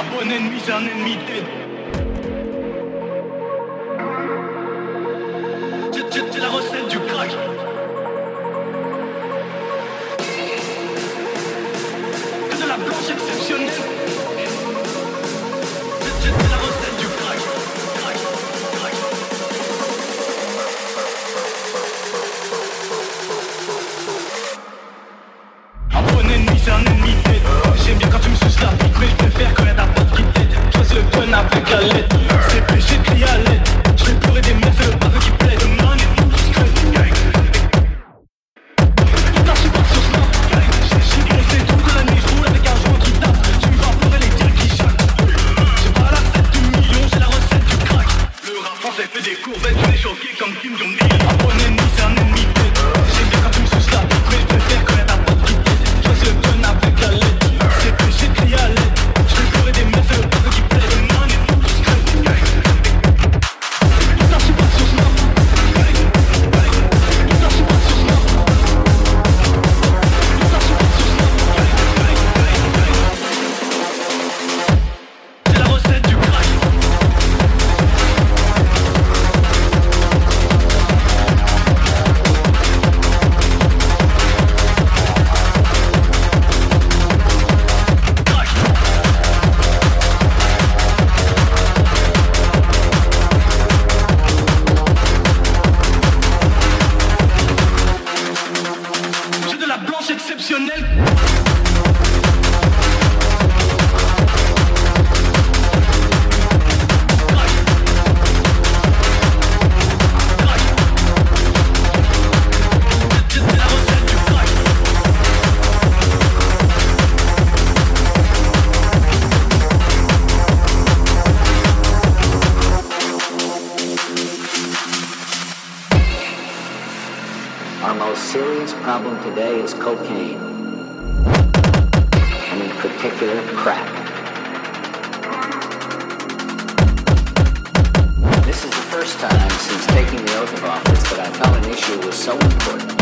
Un bon ennemi, c'est un ennemi tête. La recette du crack. Our most serious problem today is cocaine, and in particular, crack. This is the first time since taking the oath of office that I felt an issue was so important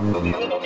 computer.